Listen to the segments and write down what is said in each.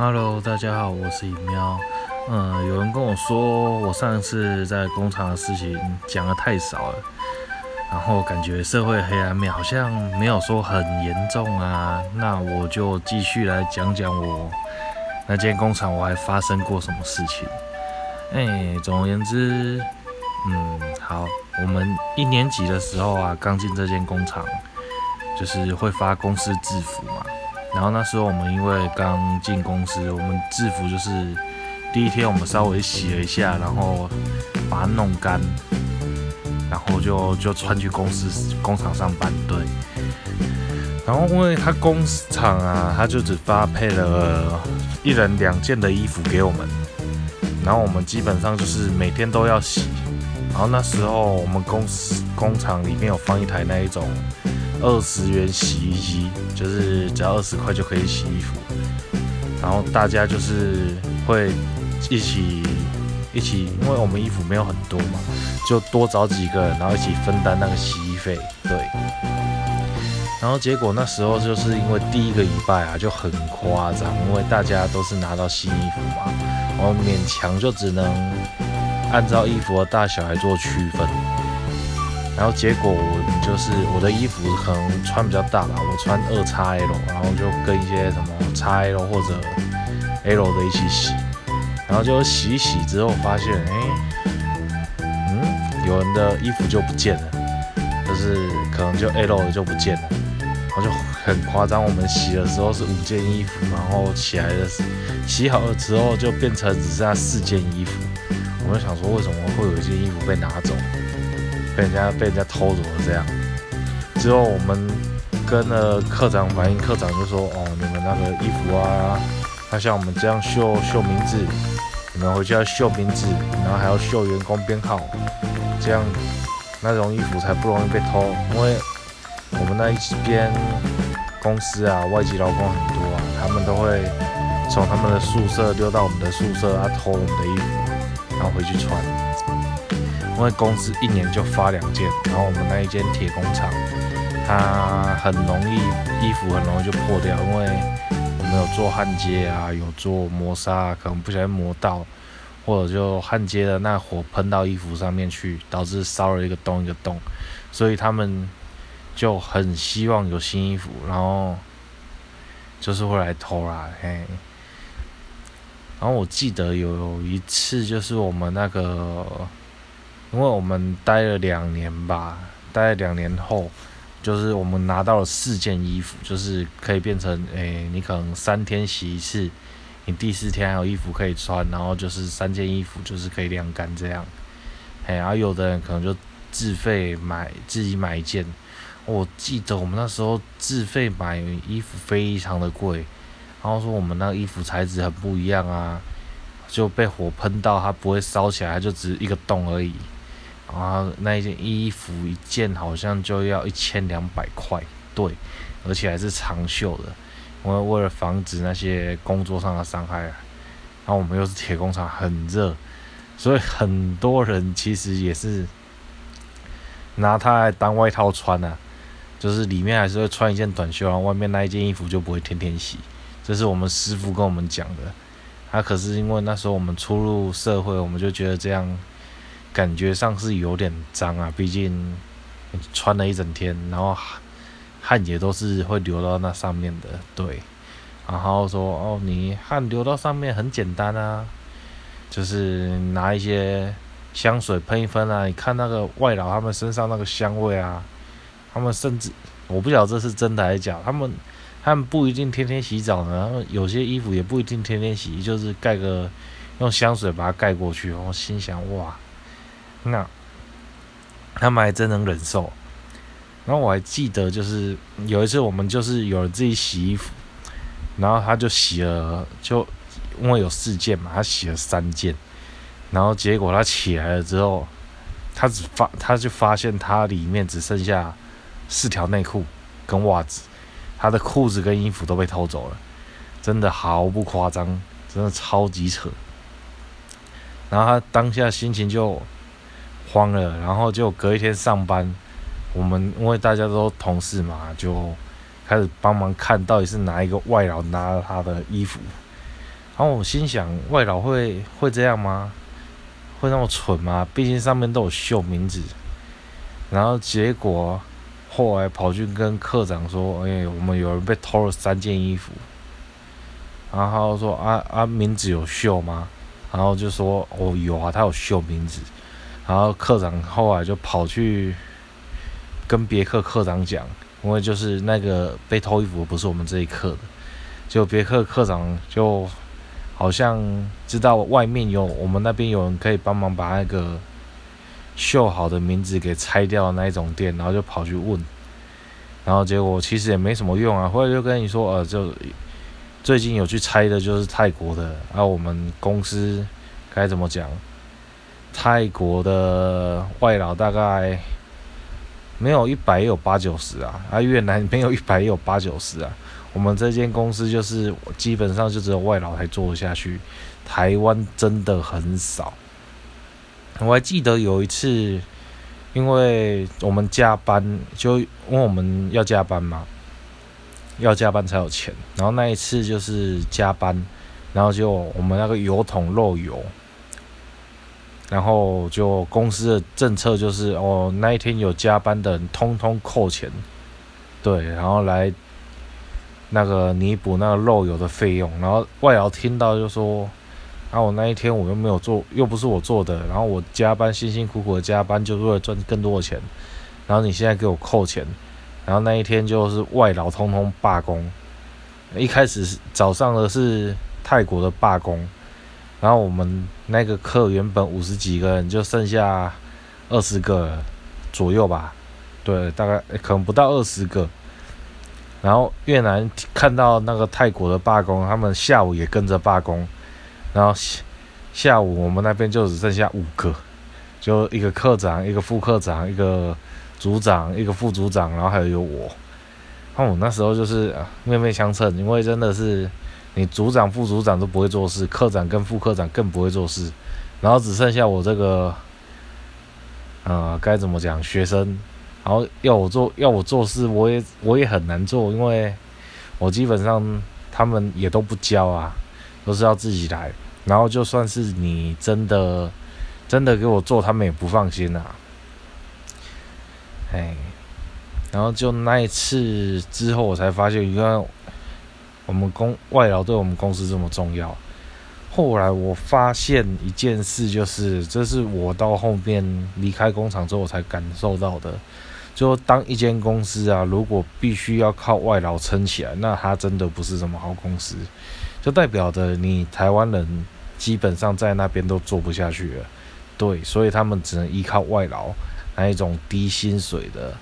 Hello，大家好，我是尹喵。嗯，有人跟我说，我上次在工厂的事情讲的太少了，然后感觉社会黑暗面好像没有说很严重啊。那我就继续来讲讲我那间工厂我还发生过什么事情。哎，总而言之，嗯，好，我们一年级的时候啊，刚进这间工厂，就是会发公司制服嘛。然后那时候我们因为刚进公司，我们制服就是第一天我们稍微洗了一下，然后把它弄干，然后就就穿去公司工厂上班。对。然后因为他工厂啊，他就只发配了一人两件的衣服给我们，然后我们基本上就是每天都要洗。然后那时候我们公司工厂里面有放一台那一种。二十元洗衣机，就是只要二十块就可以洗衣服，然后大家就是会一起一起，因为我们衣服没有很多嘛，就多找几个人，然后一起分担那个洗衣费。对，然后结果那时候就是因为第一个礼拜啊就很夸张，因为大家都是拿到新衣服嘛，我勉强就只能按照衣服的大小来做区分。然后结果我就是我的衣服可能穿比较大吧，我穿二叉 L，然后就跟一些什么叉 L 或者 L 的一起洗，然后就洗一洗之后发现，哎，嗯，有人的衣服就不见了，就是可能就 L 的就不见了，然后就很夸张。我们洗的时候是五件衣服，然后起来的洗好了之后就变成只剩下四件衣服。我就想说，为什么会有一件衣服被拿走？被人家被人家偷走了这样，之后我们跟了科长反映，科长就说：“哦，你们那个衣服啊，他像我们这样绣绣名字，你们回去要绣名字，然后还要绣员工编号，这样那种衣服才不容易被偷。因为我们那一边公司啊，外籍劳工很多啊，他们都会从他们的宿舍溜到我们的宿舍啊，偷我们的衣服，然后回去穿。”因为公司一年就发两件，然后我们那一间铁工厂，它很容易衣服很容易就破掉，因为我们有做焊接啊，有做磨砂，啊可能不小心磨到，或者就焊接的那火喷到衣服上面去，导致烧了一个洞一个洞，所以他们就很希望有新衣服，然后就是会来偷啦，嘿。然后我记得有一次就是我们那个。因为我们待了两年吧，待了两年后，就是我们拿到了四件衣服，就是可以变成，诶，你可能三天洗一次，你第四天还有衣服可以穿，然后就是三件衣服就是可以晾干这样，哎，然后有的人可能就自费买自己买一件，我记得我们那时候自费买衣服非常的贵，然后说我们那个衣服材质很不一样啊，就被火喷到它不会烧起来，就只是一个洞而已。然后那一件衣服一件好像就要一千两百块，对，而且还是长袖的，因为为了防止那些工作上的伤害啊。然后我们又是铁工厂，很热，所以很多人其实也是拿它来当外套穿啊，就是里面还是会穿一件短袖，然后外面那一件衣服就不会天天洗。这是我们师傅跟我们讲的。他可是因为那时候我们初入社会，我们就觉得这样。感觉上是有点脏啊，毕竟穿了一整天，然后汗也都是会流到那上面的，对。然后说哦，你汗流到上面很简单啊，就是拿一些香水喷一喷啊。你看那个外劳他们身上那个香味啊，他们甚至我不晓得这是真的还是假，他们他们不一定天天洗澡呢，有些衣服也不一定天天洗，就是盖个用香水把它盖过去。我心想哇。那他们还真能忍受。然后我还记得，就是有一次我们就是有人自己洗衣服，然后他就洗了，就因为有四件嘛，他洗了三件，然后结果他起来了之后，他只发他就发现他里面只剩下四条内裤跟袜子，他的裤子跟衣服都被偷走了，真的毫不夸张，真的超级扯。然后他当下心情就。慌了，然后就隔一天上班，我们因为大家都同事嘛，就开始帮忙看到底是哪一个外劳拿了他的衣服，然后我心想，外劳会会这样吗？会那么蠢吗？毕竟上面都有绣名字。然后结果后来跑去跟科长说：“哎，我们有人被偷了三件衣服。”然后说：“啊啊，名字有绣吗？”然后就说：“哦，有啊，他有绣名字。”然后科长后来就跑去跟别克课长讲，因为就是那个被偷衣服不是我们这一课的，就别克课长就好像知道外面有我们那边有人可以帮忙把那个绣好的名字给拆掉的那一种店，然后就跑去问，然后结果其实也没什么用啊，后来就跟你说，呃，就最近有去拆的就是泰国的，然后我们公司该怎么讲？泰国的外劳大概没有一百也有八九十啊，啊越南没有一百也有八九十啊。我们这间公司就是基本上就只有外劳才做得下去，台湾真的很少。我还记得有一次，因为我们加班，就因为我们要加班嘛，要加班才有钱。然后那一次就是加班，然后就我们那个油桶漏油。然后就公司的政策就是哦，那一天有加班的人通通扣钱，对，然后来那个弥补那个漏油的费用。然后外劳听到就说：“啊，我那一天我又没有做，又不是我做的，然后我加班辛辛苦苦的加班，就是为了赚更多的钱。然后你现在给我扣钱，然后那一天就是外劳通通罢工。一开始早上的是泰国的罢工。”然后我们那个课原本五十几个人，就剩下二十个左右吧，对，大概可能不到二十个。然后越南看到那个泰国的罢工，他们下午也跟着罢工。然后下午我们那边就只剩下五个，就一个科长、一个副科长、一个组长、一个副组长，然后还有我。哦那时候就是面面相称，因为真的是。你组长、副组长都不会做事，科长跟副科长更不会做事，然后只剩下我这个，呃，该怎么讲？学生，然后要我做，要我做事，我也我也很难做，因为我基本上他们也都不教啊，都是要自己来。然后就算是你真的真的给我做，他们也不放心啊。哎，然后就那一次之后，我才发现，原来。我们公外劳对我们公司这么重要。后来我发现一件事，就是这是我到后面离开工厂之后我才感受到的。就当一间公司啊，如果必须要靠外劳撑起来，那它真的不是什么好公司。就代表着你台湾人基本上在那边都做不下去了。对，所以他们只能依靠外劳，那一种低薪水的、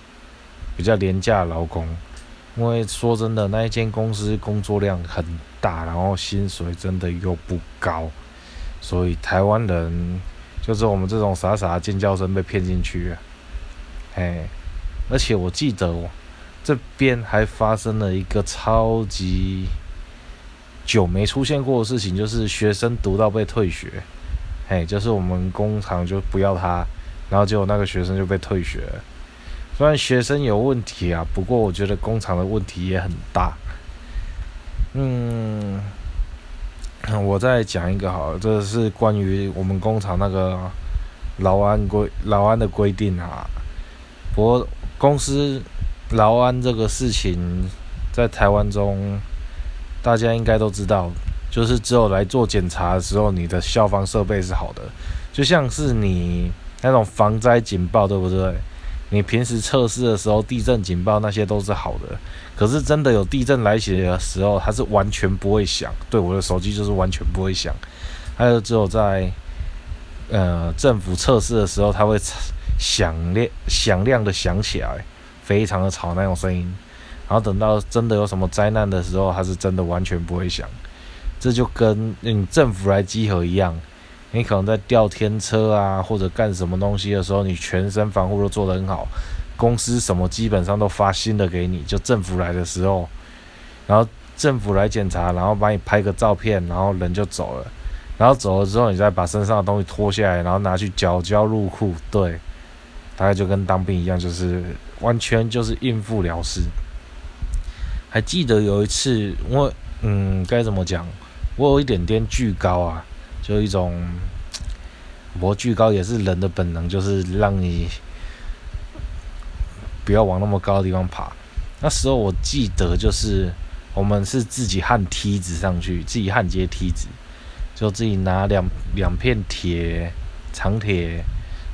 比较廉价劳工。因为说真的，那一间公司工作量很大，然后薪水真的又不高，所以台湾人就是我们这种傻傻的尖叫声被骗进去了。哎，而且我记得这边还发生了一个超级久没出现过的事情，就是学生读到被退学。哎，就是我们工厂就不要他，然后结果那个学生就被退学。虽然学生有问题啊，不过我觉得工厂的问题也很大。嗯，我再讲一个好，这是关于我们工厂那个劳安规劳安的规定啊。不过公司劳安这个事情在台湾中，大家应该都知道，就是只有来做检查的时候，你的消防设备是好的，就像是你那种防灾警报，对不对？你平时测试的时候，地震警报那些都是好的，可是真的有地震来袭的时候，它是完全不会响。对我的手机就是完全不会响，还有只有在呃政府测试的时候，它会响亮响亮的响起来，非常的吵那种声音。然后等到真的有什么灾难的时候，它是真的完全不会响。这就跟用政府来集合一样。你可能在吊天车啊，或者干什么东西的时候，你全身防护都做得很好，公司什么基本上都发新的给你。就政府来的时候，然后政府来检查，然后帮你拍个照片，然后人就走了。然后走了之后，你再把身上的东西脱下来，然后拿去缴交入库。对，大概就跟当兵一样，就是完全就是应付了事。还记得有一次，我嗯该怎么讲？我有一点点惧高啊，就一种，我惧高也是人的本能，就是让你不要往那么高的地方爬。那时候我记得就是我们是自己焊梯子上去，自己焊接梯子，就自己拿两两片铁长铁，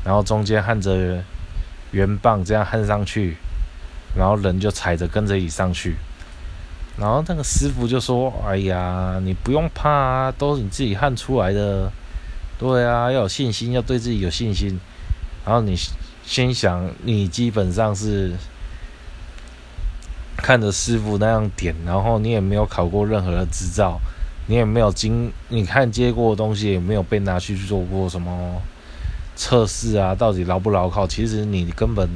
然后中间焊着圆棒，这样焊上去，然后人就踩着跟着你上去。然后那个师傅就说：“哎呀，你不用怕啊，都是你自己焊出来的。对啊，要有信心，要对自己有信心。然后你先想，你基本上是看着师傅那样点，然后你也没有考过任何的执照，你也没有经，你看接过的东西也没有被拿去做过什么测试啊，到底牢不牢靠？其实你根本。”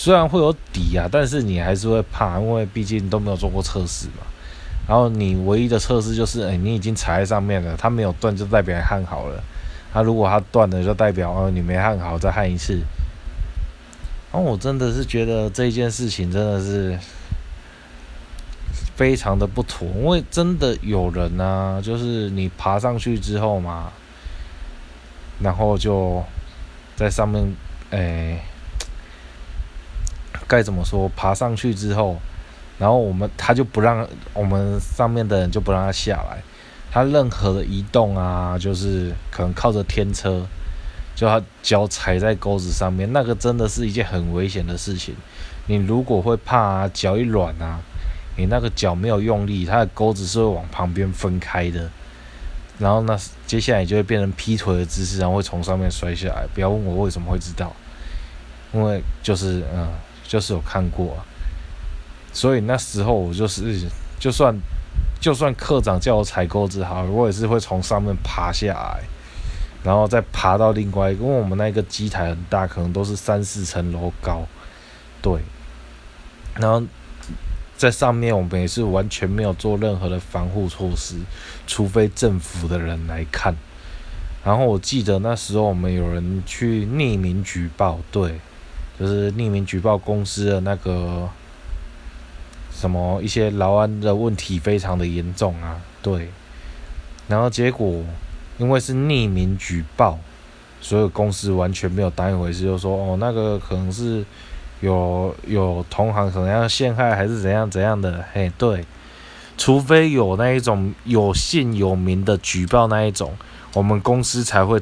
虽然会有底啊，但是你还是会怕，因为毕竟都没有做过测试嘛。然后你唯一的测试就是，哎，你已经踩在上面了，它没有断就代表焊好了。它如果它断了，就代表哦你没焊好，再焊一次。然后我真的是觉得这件事情真的是非常的不妥，因为真的有人呢，就是你爬上去之后嘛，然后就在上面，哎。该怎么说？爬上去之后，然后我们他就不让我们上面的人就不让他下来。他任何的移动啊，就是可能靠着天车，就他脚踩在钩子上面，那个真的是一件很危险的事情。你如果会怕脚一软啊，你那个脚没有用力，它的钩子是会往旁边分开的。然后那接下来就会变成劈腿的姿势，然后会从上面摔下来。不要问我为什么会知道，因为就是嗯。就是有看过，所以那时候我就是，就算就算科长叫我踩钩子好，我也是会从上面爬下来，然后再爬到另外一个，因为我们那个机台很大，可能都是三四层楼高，对，然后在上面我们也是完全没有做任何的防护措施，除非政府的人来看。然后我记得那时候我们有人去匿名举报，对。就是匿名举报公司的那个什么一些劳安的问题非常的严重啊，对，然后结果因为是匿名举报，所有公司完全没有当一回事，就说哦那个可能是有有同行可能要陷害还是怎样怎样的，嘿对，除非有那一种有姓有名的举报那一种，我们公司才会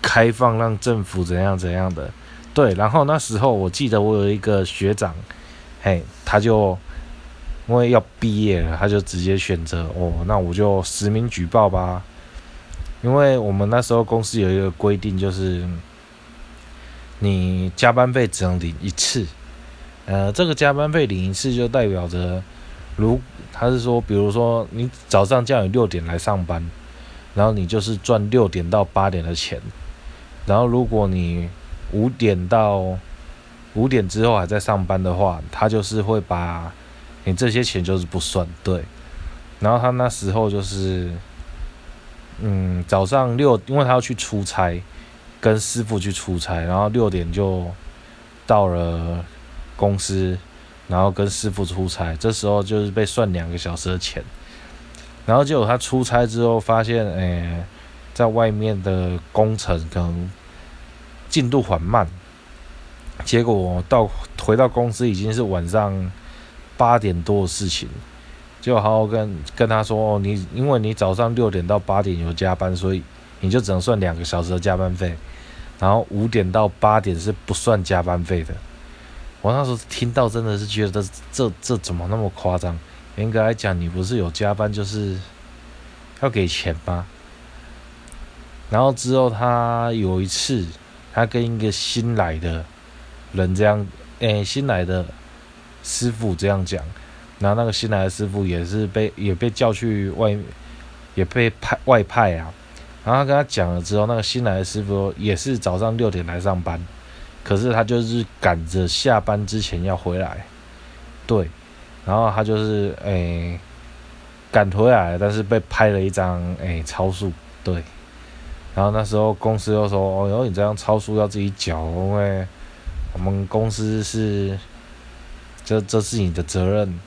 开放让政府怎样怎样的。对，然后那时候我记得我有一个学长，嘿，他就因为要毕业了，他就直接选择哦，那我就实名举报吧。因为我们那时候公司有一个规定，就是你加班费只能领一次。呃，这个加班费领一次就代表着，如他是说，比如说你早上叫你六点来上班，然后你就是赚六点到八点的钱，然后如果你五点到五点之后还在上班的话，他就是会把你这些钱就是不算对。然后他那时候就是，嗯，早上六，因为他要去出差，跟师傅去出差，然后六点就到了公司，然后跟师傅出差，这时候就是被算两个小时的钱。然后结果他出差之后发现，哎，在外面的工程可能。进度缓慢，结果到回到公司已经是晚上八点多的事情，就好好跟跟他说哦，你因为你早上六点到八点有加班，所以你就只能算两个小时的加班费，然后五点到八点是不算加班费的。我那时候听到真的是觉得这这怎么那么夸张？严格来讲，你不是有加班就是要给钱吗？然后之后他有一次。他跟一个新来的人这样，诶，新来的师傅这样讲，然后那个新来的师傅也是被也被叫去外，也被派外派啊。然后他跟他讲了之后，那个新来的师傅也是早上六点来上班，可是他就是赶着下班之前要回来，对，然后他就是诶赶回来，但是被拍了一张诶超速，对。然后那时候公司又说：“哦，然后你这样超速要自己缴，因为我们公司是这这是你的责任。”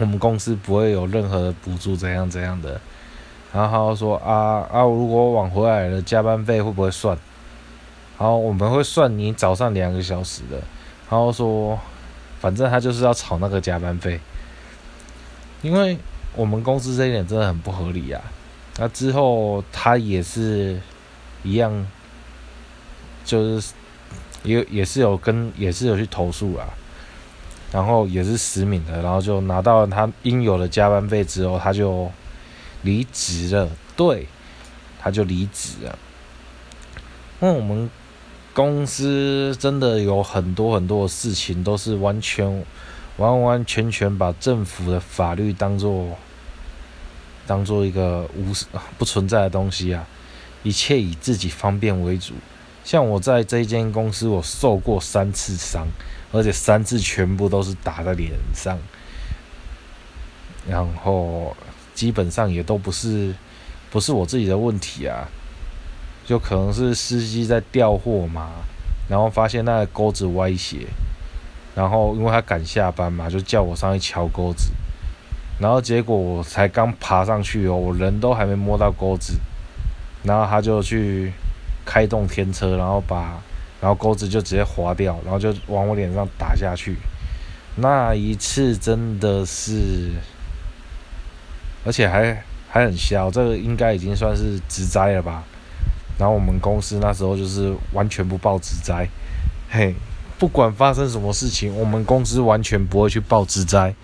我们公司不会有任何的补助，怎样怎样的。然后他说啊啊，如果晚回来了，加班费会不会算？然后我们会算你早上两个小时的。然后说，反正他就是要炒那个加班费，因为我们公司这一点真的很不合理啊。那之后他也是一样，就是也也是有跟也是有去投诉啊。然后也是实名的，然后就拿到他应有的加班费之后，他就离职了。对，他就离职了。因为我们公司真的有很多很多的事情，都是完全完完全全把政府的法律当做当做一个无不存在的东西啊！一切以自己方便为主。像我在这间公司，我受过三次伤。而且三次全部都是打在脸上，然后基本上也都不是不是我自己的问题啊，就可能是司机在调货嘛，然后发现那个钩子歪斜，然后因为他赶下班嘛，就叫我上去敲钩子，然后结果我才刚爬上去哦，我人都还没摸到钩子，然后他就去开动天车，然后把。然后钩子就直接划掉，然后就往我脸上打下去。那一次真的是，而且还还很小，这个应该已经算是直灾了吧。然后我们公司那时候就是完全不报直灾，嘿，不管发生什么事情，我们公司完全不会去报直灾，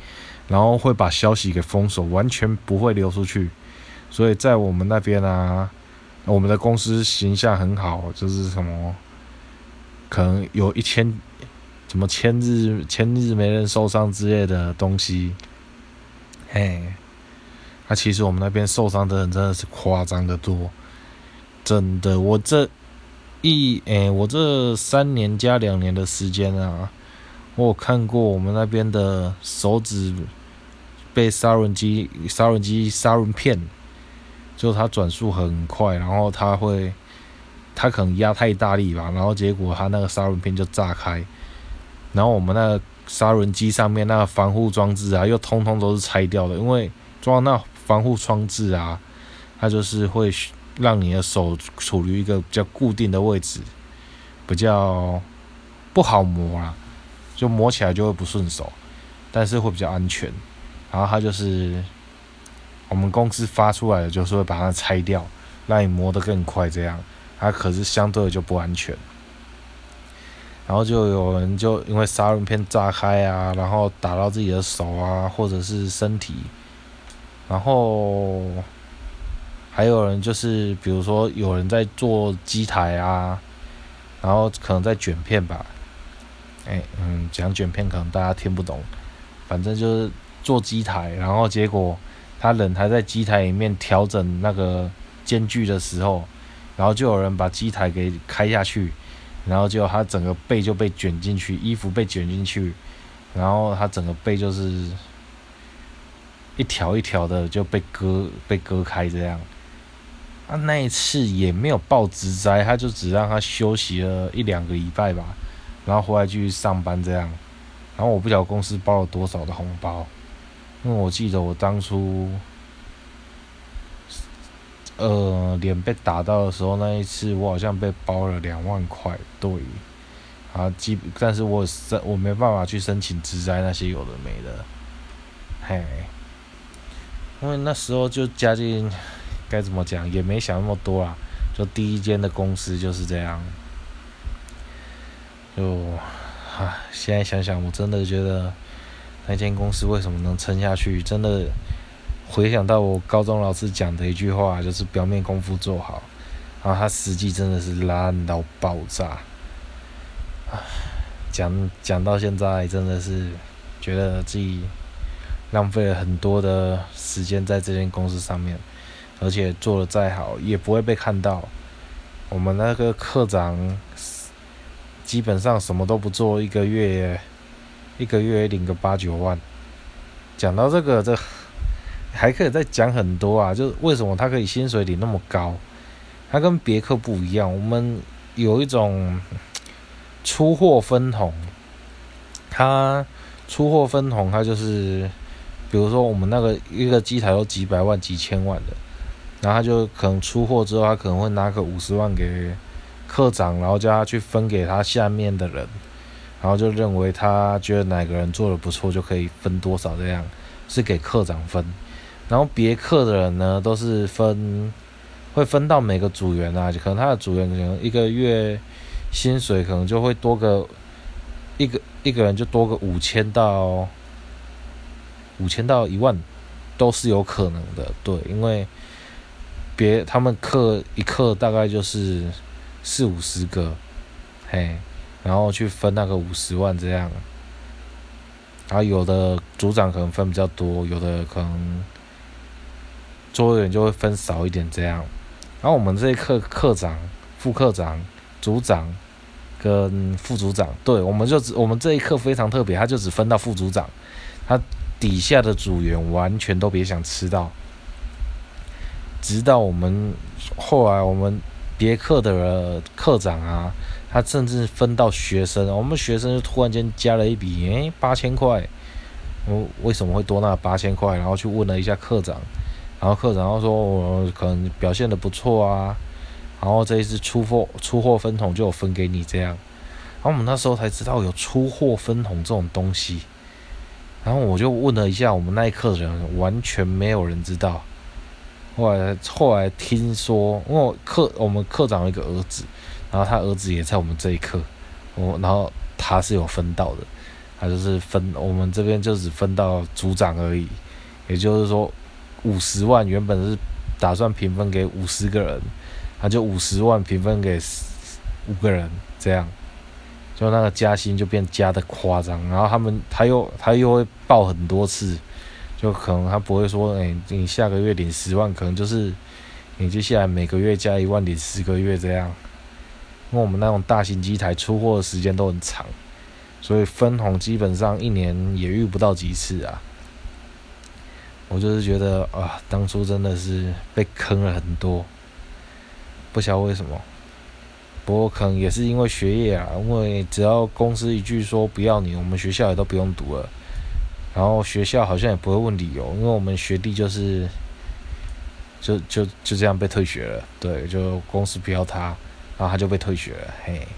然后会把消息给封锁，完全不会流出去。所以在我们那边啊，我们的公司形象很好，就是什么。可能有一千，什么千日千日没人受伤之类的东西，嘿，那其实我们那边受伤的人真的是夸张的多，真的，我这一诶，我这三年加两年的时间啊，我有看过我们那边的手指被杀人机杀人机杀人片，就它转速很快，然后它会。它可能压太大力吧，然后结果它那个砂轮片就炸开，然后我们那个砂轮机上面那个防护装置啊，又通通都是拆掉的，因为装那防护装置啊，它就是会让你的手处于一个比较固定的位置，比较不好磨啦，就磨起来就会不顺手，但是会比较安全。然后它就是我们公司发出来的，就是会把它拆掉，让你磨得更快这样。它可是相对的就不安全，然后就有人就因为砂轮片炸开啊，然后打到自己的手啊，或者是身体，然后还有人就是比如说有人在做机台啊，然后可能在卷片吧，哎嗯讲卷片可能大家听不懂，反正就是做机台，然后结果他人还在机台里面调整那个间距的时候。然后就有人把机台给开下去，然后就他整个背就被卷进去，衣服被卷进去，然后他整个背就是一条一条的就被割被割开这样。啊，那一次也没有报职灾，他就只让他休息了一两个礼拜吧，然后回来继续上班这样。然后我不晓得公司包了多少的红包，因为我记得我当初。呃，脸被打到的时候，那一次我好像被包了两万块，对，啊，基，但是我申我没办法去申请职灾那些有的没的，嘿，因为那时候就家境，该怎么讲，也没想那么多啊，就第一间的公司就是这样，就，啊，现在想想，我真的觉得那间公司为什么能撑下去，真的。回想到我高中老师讲的一句话，就是表面功夫做好，然后他实际真的是烂到爆炸。讲讲到现在，真的是觉得自己浪费了很多的时间在这间公司上面，而且做的再好也不会被看到。我们那个科长基本上什么都不做，一个月一个月领个八九万。讲到这个，这。还可以再讲很多啊，就是为什么他可以薪水领那么高？他跟别克不一样，我们有一种出货分红，他出货分红，他就是比如说我们那个一个机台都几百万、几千万的，然后他就可能出货之后，他可能会拿个五十万给科长，然后叫他去分给他下面的人，然后就认为他觉得哪个人做的不错，就可以分多少这样，是给科长分。然后别课的人呢，都是分会分到每个组员啊，可能他的组员可能一个月薪水可能就会多个一个一个人就多个五千到。五千到一万都是有可能的，对，因为别他们课一课大概就是四五十个，嘿，然后去分那个五十万这样，然后有的组长可能分比较多，有的可能桌员就会分少一点这样，然后我们这一课课长、副课长、组长跟副组长，对，我们就只我们这一课非常特别，他就只分到副组长，他。底下的组员完全都别想吃到，直到我们后来我们别课的课长啊，他甚至分到学生，我们学生就突然间加了一笔，诶，八千块，我为什么会多那八千块？然后去问了一下课长，然后课长说我可能表现的不错啊，然后这一次出货出货分红就有分给你这样，然后我们那时候才知道有出货分红这种东西。然后我就问了一下我们那一课的人，完全没有人知道。后来后来听说，因为课我们课长有一个儿子，然后他儿子也在我们这一课，我然后他是有分到的，他就是分我们这边就只分到组长而已，也就是说五十万原本是打算平分给五十个人，他就五十万平分给五个人这样。就那个加薪就变加的夸张，然后他们他又他又会报很多次，就可能他不会说，哎，你下个月领十万，可能就是你接下来每个月加一万，领十个月这样。因为我们那种大型机台出货的时间都很长，所以分红基本上一年也遇不到几次啊。我就是觉得啊，当初真的是被坑了很多，不晓得为什么。不过可能也是因为学业啊，因为只要公司一句说不要你，我们学校也都不用读了。然后学校好像也不会问理由，因为我们学弟就是就就就这样被退学了。对，就公司不要他，然后他就被退学了。嘿，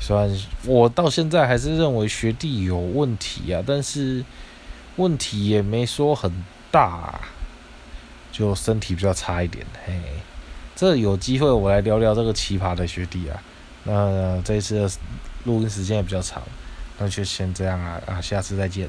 虽然我到现在还是认为学弟有问题啊，但是问题也没说很大，就身体比较差一点。嘿。这有机会我来聊聊这个奇葩的学弟啊。那这一次录音时间也比较长，那就先这样啊啊，下次再见。